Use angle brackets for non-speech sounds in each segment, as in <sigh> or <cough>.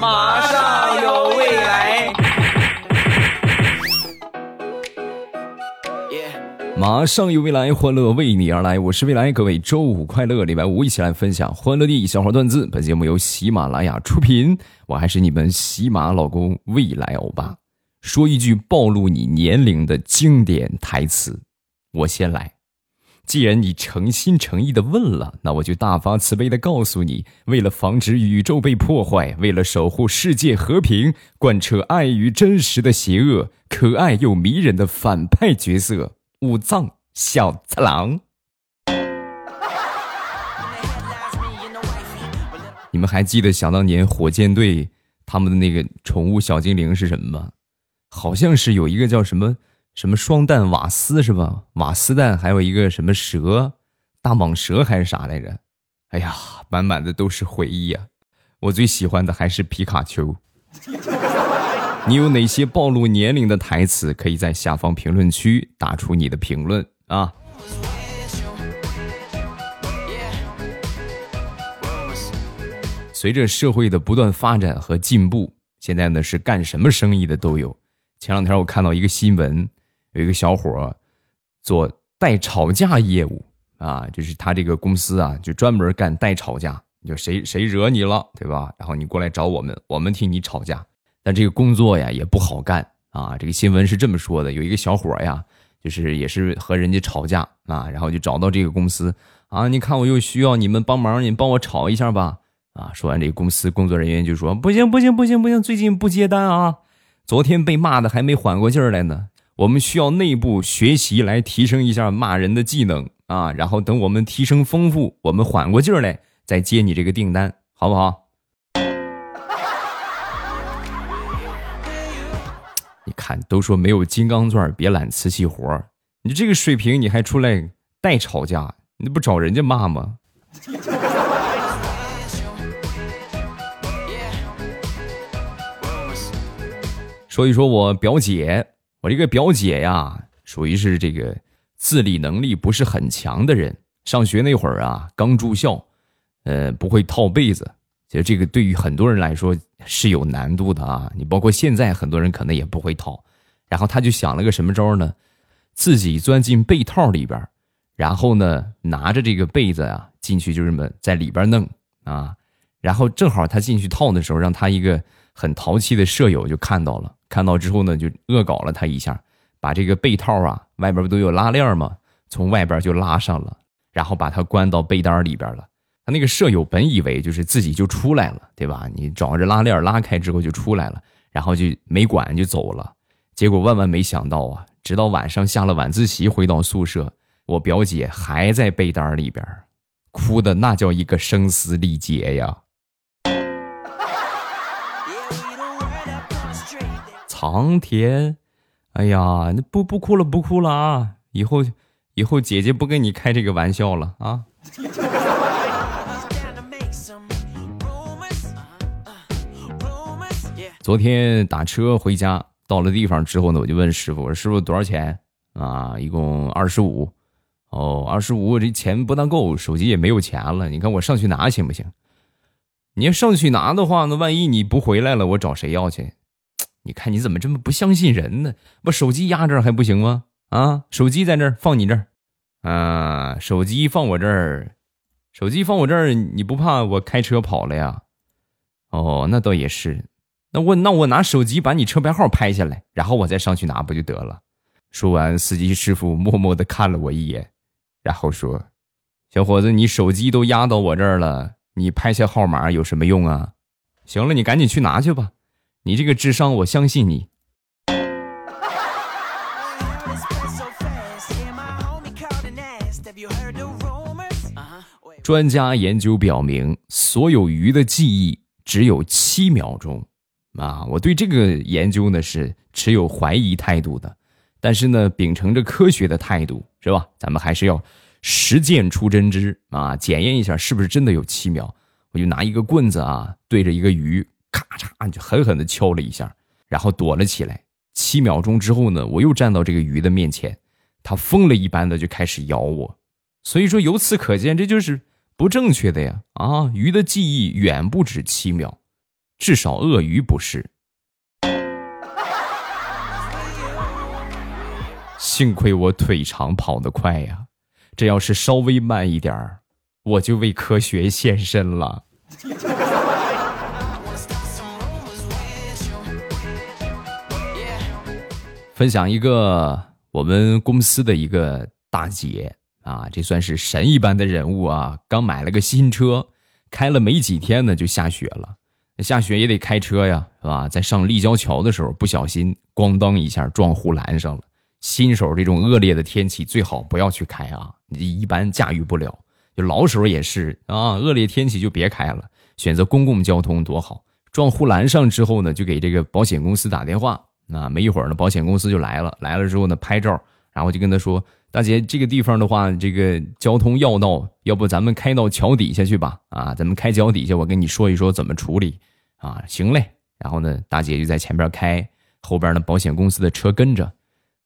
马上有未来。马上有未来，欢乐为你而来。我是未来，各位周五快乐，礼拜五一起来分享欢乐地小花段子。本节目由喜马拉雅出品，我还是你们喜马老公未来欧巴。说一句暴露你年龄的经典台词，我先来。既然你诚心诚意的问了，那我就大发慈悲的告诉你：为了防止宇宙被破坏，为了守护世界和平，贯彻爱与真实的邪恶，可爱又迷人的反派角色。五藏小次郎，你们还记得想当年火箭队他们的那个宠物小精灵是什么吗？好像是有一个叫什么什么双蛋瓦斯是吧？瓦斯蛋，还有一个什么蛇，大蟒蛇还是啥来着？哎呀，满满的都是回忆呀！我最喜欢的还是皮卡丘。<laughs> 你有哪些暴露年龄的台词？可以在下方评论区打出你的评论啊！随着社会的不断发展和进步，现在呢是干什么生意的都有。前两天我看到一个新闻，有一个小伙做代吵架业务啊，就是他这个公司啊，就专门干代吵架，就谁谁惹你了，对吧？然后你过来找我们，我们替你吵架。但这个工作呀也不好干啊！这个新闻是这么说的：有一个小伙呀，就是也是和人家吵架啊，然后就找到这个公司啊，你看我又需要你们帮忙，你帮我吵一下吧啊！说完，这个公司工作人员就说：“不行不行不行不行，最近不接单啊！昨天被骂的还没缓过劲儿来呢，我们需要内部学习来提升一下骂人的技能啊！然后等我们提升丰富，我们缓过劲儿来再接你这个订单，好不好？” <laughs> 你看，都说没有金刚钻别揽瓷器活你这个水平你还出来代吵架，你不找人家骂吗？说一说我表姐，我这个表姐呀，属于是这个自理能力不是很强的人。上学那会儿啊，刚住校，呃，不会套被子。其实这个对于很多人来说是有难度的啊！你包括现在很多人可能也不会套，然后他就想了个什么招呢？自己钻进被套里边，然后呢拿着这个被子啊进去就这么在里边弄啊，然后正好他进去套的时候，让他一个很淘气的舍友就看到了，看到之后呢就恶搞了他一下，把这个被套啊外边不都有拉链吗？从外边就拉上了，然后把他关到被单里边了。他那个舍友本以为就是自己就出来了，对吧？你找着拉链拉开之后就出来了，然后就没管就走了。结果万万没想到啊！直到晚上下了晚自习回到宿舍，我表姐还在被单里边，哭的那叫一个声嘶力竭呀！苍天，哎呀，那不不哭了不哭了啊！以后以后姐姐不跟你开这个玩笑了啊！昨天打车回家，到了地方之后呢，我就问师傅：“我说师傅多少钱啊？一共二十五。哦，二十五，这钱不大够，手机也没有钱了。你看我上去拿行不行？你要上去拿的话，那万一你不回来了，我找谁要去？你看你怎么这么不相信人呢？把手机压这儿还不行吗？啊，手机在这儿，放你这儿。啊，手机放我这儿，手机放我这儿，你不怕我开车跑了呀？哦，那倒也是。”那我那我拿手机把你车牌号拍下来，然后我再上去拿不就得了？说完，司机师傅默默的看了我一眼，然后说：“小伙子，你手机都压到我这儿了，你拍下号码有什么用啊？行了，你赶紧去拿去吧，你这个智商我相信你。”专家研究表明，所有鱼的记忆只有七秒钟。啊，我对这个研究呢是持有怀疑态度的，但是呢，秉承着科学的态度，是吧？咱们还是要实践出真知啊，检验一下是不是真的有七秒。我就拿一个棍子啊，对着一个鱼，咔嚓就狠狠的敲了一下，然后躲了起来。七秒钟之后呢，我又站到这个鱼的面前，它疯了一般的就开始咬我。所以说，由此可见，这就是不正确的呀！啊，鱼的记忆远不止七秒。至少鳄鱼不是。幸亏我腿长跑得快呀，这要是稍微慢一点儿，我就为科学献身了。分享一个我们公司的一个大姐啊，这算是神一般的人物啊！刚买了个新车，开了没几天呢，就下雪了。下雪也得开车呀，是吧？在上立交桥的时候，不小心咣当一下撞护栏上了。新手这种恶劣的天气最好不要去开啊，你一般驾驭不了。就老手也是啊，恶劣天气就别开了，选择公共交通多好。撞护栏上之后呢，就给这个保险公司打电话。啊没一会儿呢，保险公司就来了。来了之后呢，拍照，然后就跟他说：“大姐，这个地方的话，这个交通要道，要不咱们开到桥底下去吧？啊，咱们开桥底下，我跟你说一说怎么处理。啊，行嘞。然后呢，大姐就在前边开，后边呢，保险公司的车跟着，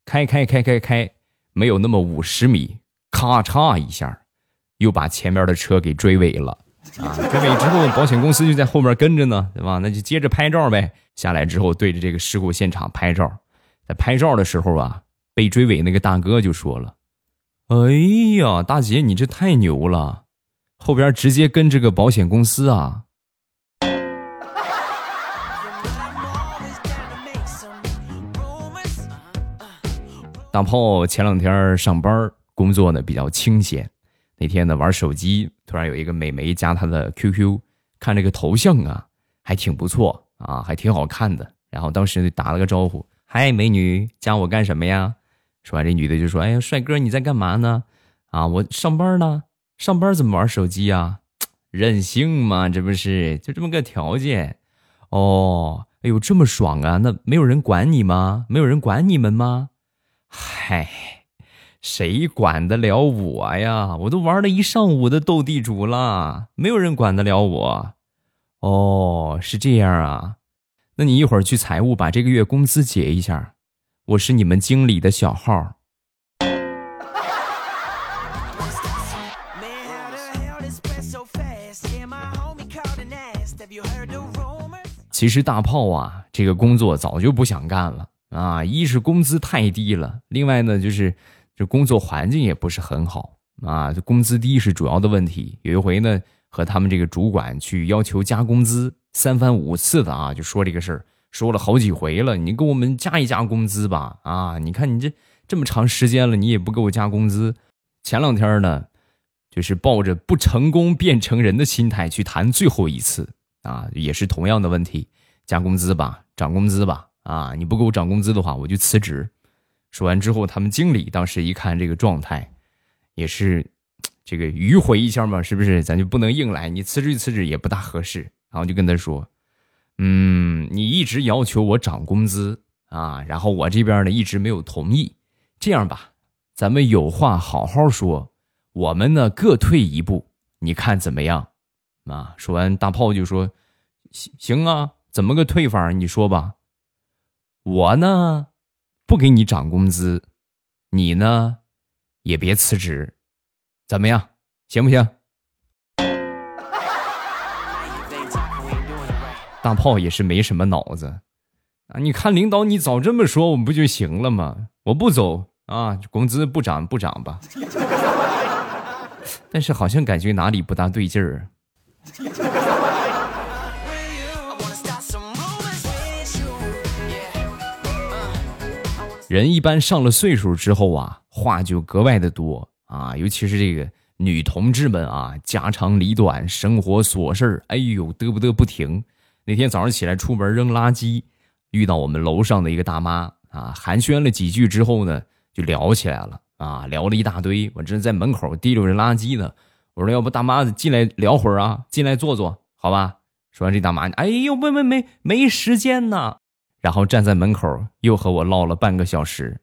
开开开开开，没有那么五十米，咔嚓一下，又把前边的车给追尾了。啊，追尾之后，保险公司就在后面跟着呢，对吧？那就接着拍照呗。”下来之后，对着这个事故现场拍照，在拍照的时候啊，被追尾那个大哥就说了：“哎呀，大姐，你这太牛了，后边直接跟着个保险公司啊！”大炮前两天上班工作呢比较清闲，那天呢玩手机，突然有一个美眉加他的 QQ，看这个头像啊，还挺不错。啊，还挺好看的。然后当时就打了个招呼：“嗨，美女，加我干什么呀？”说完，这女的就说：“哎呀，帅哥，你在干嘛呢？”啊，我上班呢。上班怎么玩手机呀？<tsk> 任性嘛，这不是就这么个条件？哦，哎呦，这么爽啊！那没有人管你吗？没有人管你们吗？嗨，谁管得了我呀？我都玩了一上午的斗地主了，没有人管得了我。哦，是这样啊，那你一会儿去财务把这个月工资结一下，我是你们经理的小号。其实大炮啊，这个工作早就不想干了啊，一是工资太低了，另外呢就是这工作环境也不是很好啊，这工资低是主要的问题。有一回呢。和他们这个主管去要求加工资，三番五次的啊，就说这个事儿，说了好几回了。你给我们加一加工资吧，啊，你看你这这么长时间了，你也不给我加工资。前两天呢，就是抱着不成功变成人的心态去谈最后一次啊，也是同样的问题，加工资吧，涨工资吧，啊，你不给我涨工资的话，我就辞职。说完之后，他们经理当时一看这个状态，也是。这个迂回一下嘛，是不是？咱就不能硬来，你辞职辞职也不大合适。然后就跟他说：“嗯，你一直要求我涨工资啊，然后我这边呢一直没有同意。这样吧，咱们有话好好说，我们呢各退一步，你看怎么样？”啊，说完大炮就说：“行行啊，怎么个退法？你说吧。我呢不给你涨工资，你呢也别辞职。”怎么样，行不行？大炮也是没什么脑子啊！你看领导，你早这么说，我们不就行了吗？我不走啊，工资不涨不涨吧。<laughs> 但是好像感觉哪里不大对劲儿。人一般上了岁数之后啊，话就格外的多。啊，尤其是这个女同志们啊，家长里短、生活琐事哎呦，嘚不嘚不停。那天早上起来出门扔垃圾，遇到我们楼上的一个大妈啊，寒暄了几句之后呢，就聊起来了啊，聊了一大堆。我正在门口提溜着垃圾呢，我说要不大妈进来聊会儿啊，进来坐坐，好吧？说完这大妈，哎呦，没没没没时间呢，然后站在门口又和我唠了半个小时。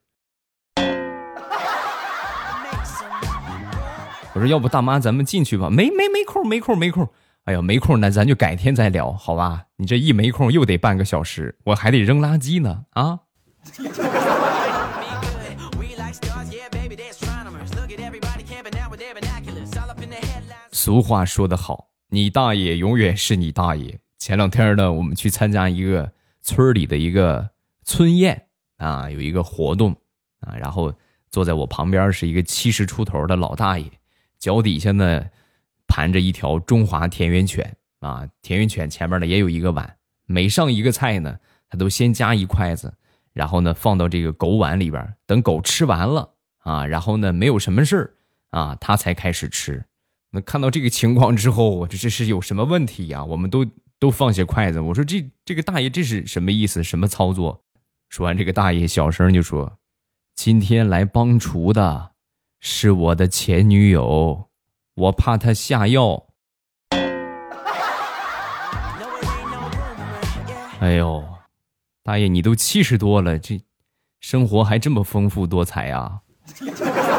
我说：“要不大妈，咱们进去吧。”没没没空，没空，没空。哎呀，没空，那咱就改天再聊，好吧？你这一没空，又得半个小时，我还得扔垃圾呢啊！俗话说得好，你大爷永远是你大爷，前两天呢，我们去参加一个村里的一个村宴啊，有一个活动啊，然后坐在我旁边是一个七十出头的老大爷，脚底下呢盘着一条中华田园犬啊，田园犬前面呢也有一个碗，每上一个菜呢，他都先夹一筷子，然后呢放到这个狗碗里边，等狗吃完了啊，然后呢没有什么事啊，他才开始吃。那看到这个情况之后，我这这是有什么问题呀？我们都。都放下筷子，我说这这个大爷这是什么意思？什么操作？说完，这个大爷小声就说：“今天来帮厨的是我的前女友，我怕她下药。<laughs> ”哎呦，大爷你都七十多了，这生活还这么丰富多彩啊！<laughs>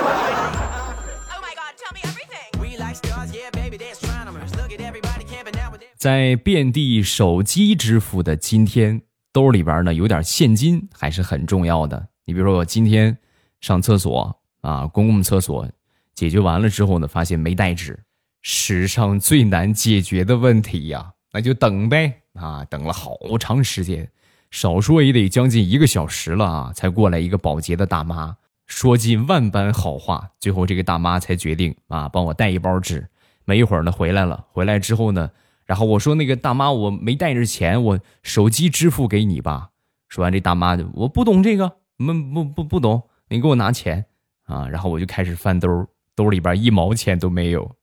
在遍地手机支付的今天，兜里边呢有点现金还是很重要的。你比如说，我今天上厕所啊，公共厕所解决完了之后呢，发现没带纸，史上最难解决的问题呀，那就等呗啊，等了好长时间，少说也得将近一个小时了啊，才过来一个保洁的大妈，说尽万般好话，最后这个大妈才决定啊，帮我带一包纸。没一会儿呢，回来了，回来之后呢。然后我说：“那个大妈，我没带着钱，我手机支付给你吧。”说完，这大妈就我不懂这个，不不不不懂，你给我拿钱啊！然后我就开始翻兜，兜里边一毛钱都没有。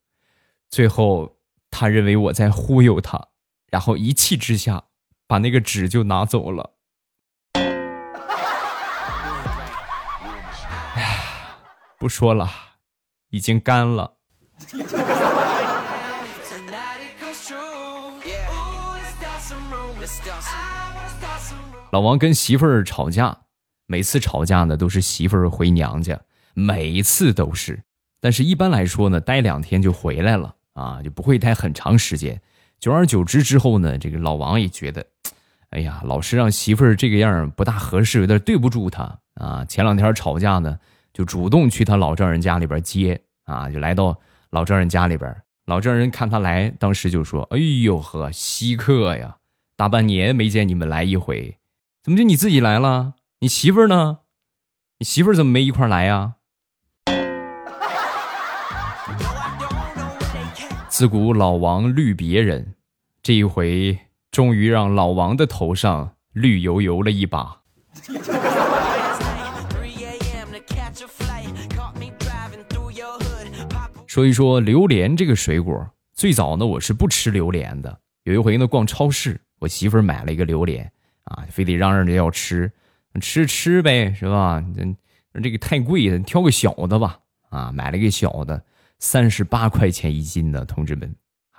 最后，他认为我在忽悠他，然后一气之下把那个纸就拿走了。<sighs> 哎，不说了，已经干了。老王跟媳妇儿吵架，每次吵架呢都是媳妇儿回娘家，每一次都是。但是一般来说呢，待两天就回来了啊，就不会待很长时间。久而久之之后呢，这个老王也觉得，哎呀，老是让媳妇儿这个样不大合适，有点对不住她啊。前两天吵架呢，就主动去他老丈人家里边接啊，就来到老丈人家里边。老丈人看他来，当时就说：“哎呦呵，稀客呀，大半年没见你们来一回。”怎么就你自己来了？你媳妇儿呢？你媳妇儿怎么没一块来呀？自古老王绿别人，这一回终于让老王的头上绿油油了一把。说一说榴莲这个水果，最早呢我是不吃榴莲的。有一回呢逛超市，我媳妇儿买了一个榴莲。啊，非得嚷嚷着要吃，吃吃呗，是吧？这这个太贵了，挑个小的吧。啊，买了个小的，三十八块钱一斤的，同志们，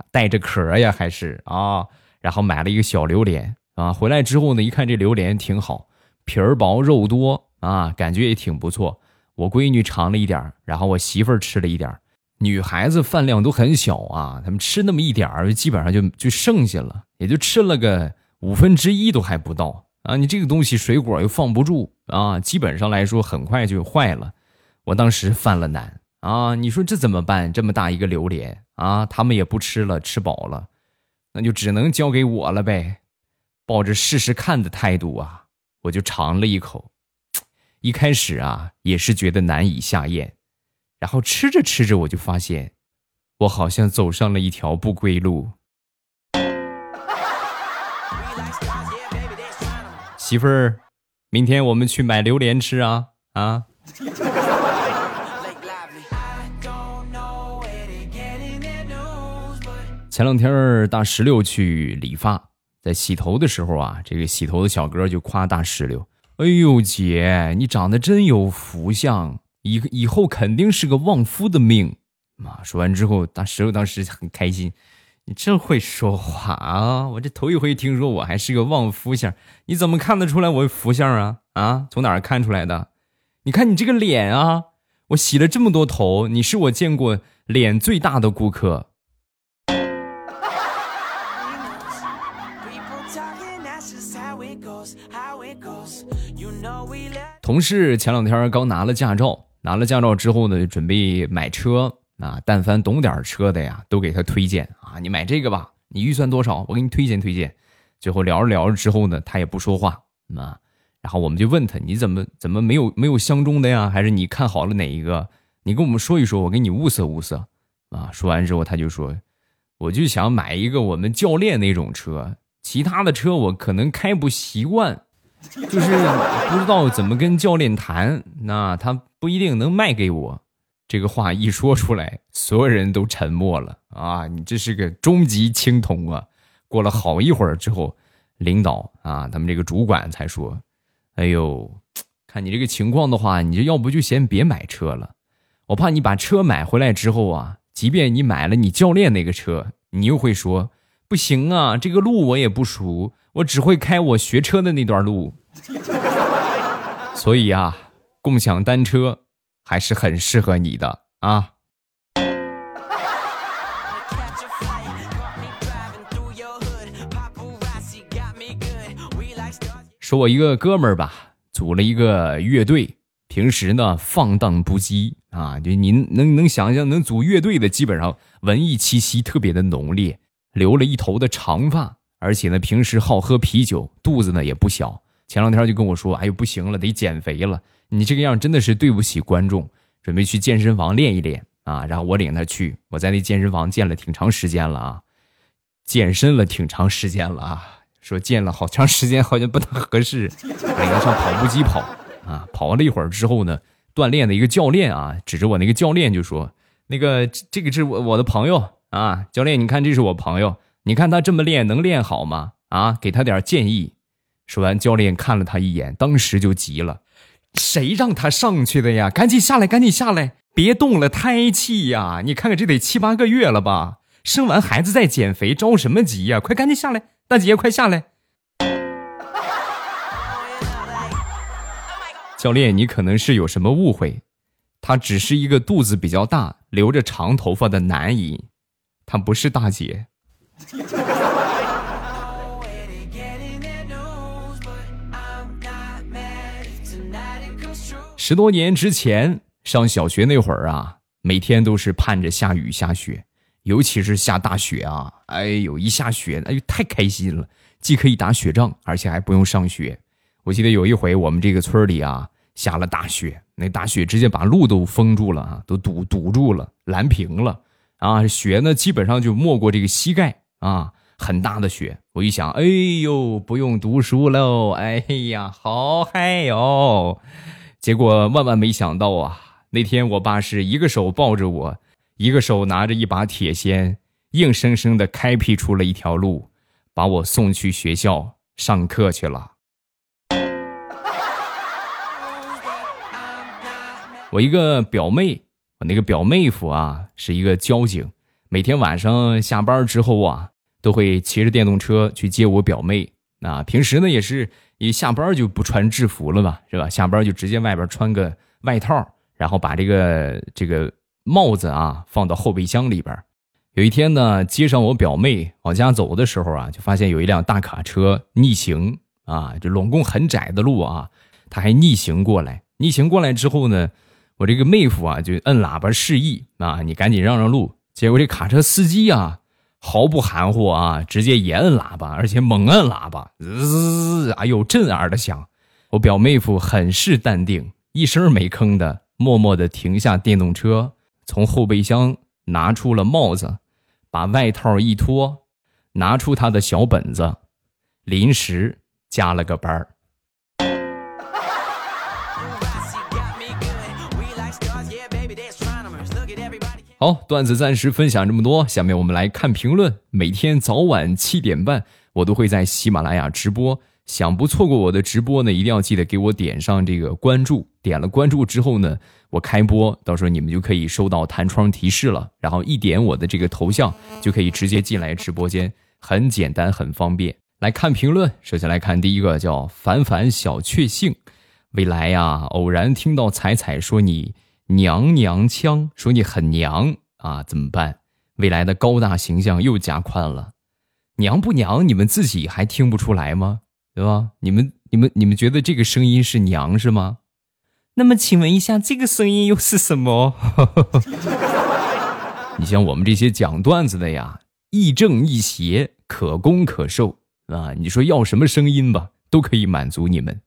带着壳呀，还是啊。然后买了一个小榴莲啊，回来之后呢，一看这榴莲挺好，皮儿薄肉多啊，感觉也挺不错。我闺女尝了一点然后我媳妇儿吃了一点女孩子饭量都很小啊，她们吃那么一点儿，基本上就就剩下了，也就吃了个。五分之一都还不到啊！你这个东西水果又放不住啊，基本上来说很快就坏了。我当时犯了难啊！你说这怎么办？这么大一个榴莲啊，他们也不吃了，吃饱了，那就只能交给我了呗。抱着试试看的态度啊，我就尝了一口。一开始啊，也是觉得难以下咽，然后吃着吃着，我就发现，我好像走上了一条不归路。媳妇儿，明天我们去买榴莲吃啊啊！前两天大石榴去理发，在洗头的时候啊，这个洗头的小哥就夸大石榴：“哎呦姐，你长得真有福相，以以后肯定是个旺夫的命。”妈说完之后，大石榴当时很开心。你真会说话啊！我这头一回听说我还是个旺夫相，你怎么看得出来我福相啊？啊，从哪儿看出来的？你看你这个脸啊，我洗了这么多头，你是我见过脸最大的顾客。同事前两天刚拿了驾照，拿了驾照之后呢，准备买车。啊，但凡懂点车的呀，都给他推荐啊！你买这个吧，你预算多少？我给你推荐推荐。最后聊着聊着之后呢，他也不说话啊。然后我们就问他，你怎么怎么没有没有相中的呀？还是你看好了哪一个？你跟我们说一说，我给你物色物色啊。说完之后，他就说，我就想买一个我们教练那种车，其他的车我可能开不习惯，就是不知道怎么跟教练谈，那他不一定能卖给我。这个话一说出来，所有人都沉默了啊！你这是个终极青铜啊！过了好一会儿之后，领导啊，他们这个主管才说：“哎呦，看你这个情况的话，你这要不就先别买车了。我怕你把车买回来之后啊，即便你买了你教练那个车，你又会说不行啊，这个路我也不熟，我只会开我学车的那段路。所以啊，共享单车。”还是很适合你的啊！说我一个哥们儿吧，组了一个乐队，平时呢放荡不羁啊，就您能能想象，能组乐队的基本上文艺气息特别的浓烈，留了一头的长发，而且呢平时好喝啤酒，肚子呢也不小。前两天就跟我说：“哎呦，不行了，得减肥了。”你这个样真的是对不起观众，准备去健身房练一练啊！然后我领他去，我在那健身房健了挺长时间了啊，健身了挺长时间了啊。说健了好长时间好像不太合适，领他上跑步机跑啊。跑了一会儿之后呢，锻炼的一个教练啊，指着我那个教练就说：“那个这个是我我的朋友啊，教练，你看这是我朋友，你看他这么练能练好吗？啊，给他点建议。”说完，教练看了他一眼，当时就急了。谁让他上去的呀？赶紧下来，赶紧下来，别动了胎气呀！你看看这得七八个月了吧？生完孩子再减肥，着什么急呀？快赶紧下来，大姐快下来！教练，你可能是有什么误会，他只是一个肚子比较大、留着长头发的男人，他不是大姐。十多年之前上小学那会儿啊，每天都是盼着下雨下雪，尤其是下大雪啊！哎呦，一下雪，哎呦，太开心了，既可以打雪仗，而且还不用上学。我记得有一回，我们这个村里啊下了大雪，那大雪直接把路都封住了啊，都堵堵住了，拦平了啊！雪呢，基本上就没过这个膝盖啊，很大的雪。我一想，哎呦，不用读书喽！哎呀，好嗨哟！结果万万没想到啊！那天我爸是一个手抱着我，一个手拿着一把铁锨，硬生生的开辟出了一条路，把我送去学校上课去了。我一个表妹，我那个表妹夫啊，是一个交警，每天晚上下班之后啊，都会骑着电动车去接我表妹。那平时呢，也是。一下班就不穿制服了嘛，是吧？下班就直接外边穿个外套，然后把这个这个帽子啊放到后备箱里边。有一天呢，接上我表妹往家走的时候啊，就发现有一辆大卡车逆行啊，这拢共很窄的路啊，他还逆行过来。逆行过来之后呢，我这个妹夫啊就摁喇叭示意啊，你赶紧让让路。结果这卡车司机啊。毫不含糊啊，直接也摁喇叭，而且猛摁喇叭，滋滋，哎呦，震耳的响。我表妹夫很是淡定，一声没吭的，默默的停下电动车，从后备箱拿出了帽子，把外套一脱，拿出他的小本子，临时加了个班儿。好，段子暂时分享这么多，下面我们来看评论。每天早晚七点半，我都会在喜马拉雅直播。想不错过我的直播呢，一定要记得给我点上这个关注。点了关注之后呢，我开播，到时候你们就可以收到弹窗提示了。然后一点我的这个头像，就可以直接进来直播间，很简单，很方便。来看评论，首先来看第一个，叫凡凡小确幸。未来呀，偶然听到彩彩说你。娘娘腔说你很娘啊，怎么办？未来的高大形象又加宽了，娘不娘？你们自己还听不出来吗？对吧？你们、你们、你们觉得这个声音是娘是吗？那么请问一下，这个声音又是什么？<laughs> 你像我们这些讲段子的呀，亦正亦邪，可攻可受啊！你说要什么声音吧，都可以满足你们。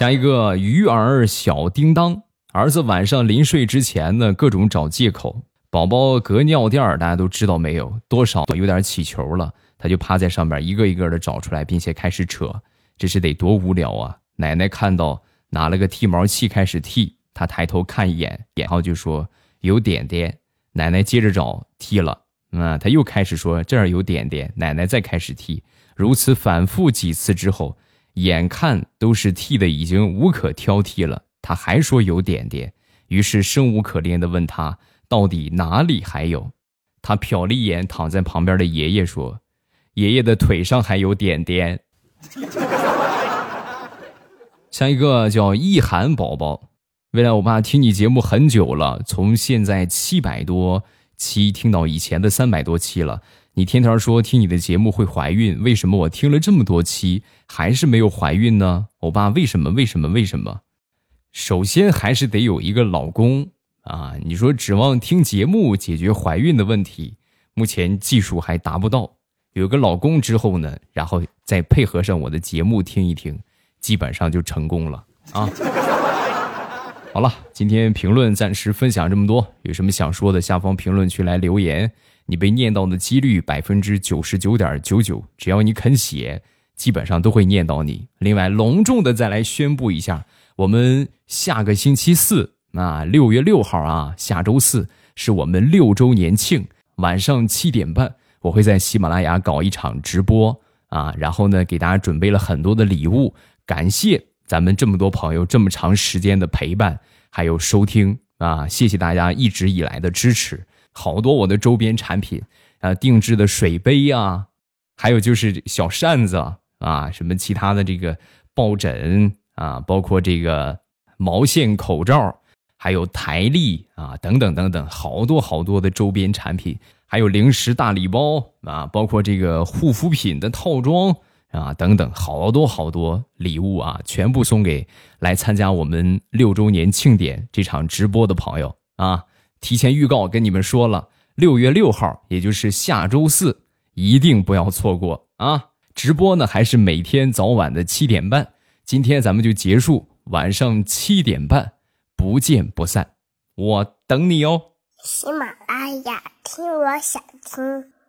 下一个鱼儿小叮当，儿子晚上临睡之前呢，各种找借口。宝宝隔尿垫儿大家都知道没有？多少有点起球了，他就趴在上面一个一个的找出来，并且开始扯，这是得多无聊啊！奶奶看到，拿了个剃毛器开始剃，他抬头看一眼，然后就说有点点。奶奶接着找剃了，嗯，他又开始说这儿有点点，奶奶再开始剃，如此反复几次之后，眼看都是剃的已经无可挑剔了，他还说有点点，于是生无可恋的问他。到底哪里还有？他瞟了一眼躺在旁边的爷爷，说：“爷爷的腿上还有点点。”像一个叫意涵宝宝，未来我爸听你节目很久了，从现在七百多期听到以前的三百多期了。你天天说听你的节目会怀孕，为什么我听了这么多期还是没有怀孕呢？欧巴为什么？为什么？为什么？首先还是得有一个老公。啊，你说指望听节目解决怀孕的问题，目前技术还达不到。有个老公之后呢，然后再配合上我的节目听一听，基本上就成功了啊。好了，今天评论暂时分享这么多，有什么想说的，下方评论区来留言。你被念到的几率百分之九十九点九九，只要你肯写，基本上都会念到你。另外，隆重的再来宣布一下，我们下个星期四。啊六月六号啊，下周四是我们六周年庆，晚上七点半，我会在喜马拉雅搞一场直播啊，然后呢，给大家准备了很多的礼物，感谢咱们这么多朋友这么长时间的陪伴还有收听啊，谢谢大家一直以来的支持，好多我的周边产品啊，定制的水杯呀，还有就是小扇子啊，什么其他的这个抱枕啊，包括这个毛线口罩。还有台历啊，等等等等，好多好多的周边产品，还有零食大礼包啊，包括这个护肤品的套装啊，等等，好多好多礼物啊，全部送给来参加我们六周年庆典这场直播的朋友啊！提前预告跟你们说了，六月六号，也就是下周四，一定不要错过啊！直播呢还是每天早晚的七点半，今天咱们就结束，晚上七点半。不见不散，我等你哦。喜马拉雅，听我想听。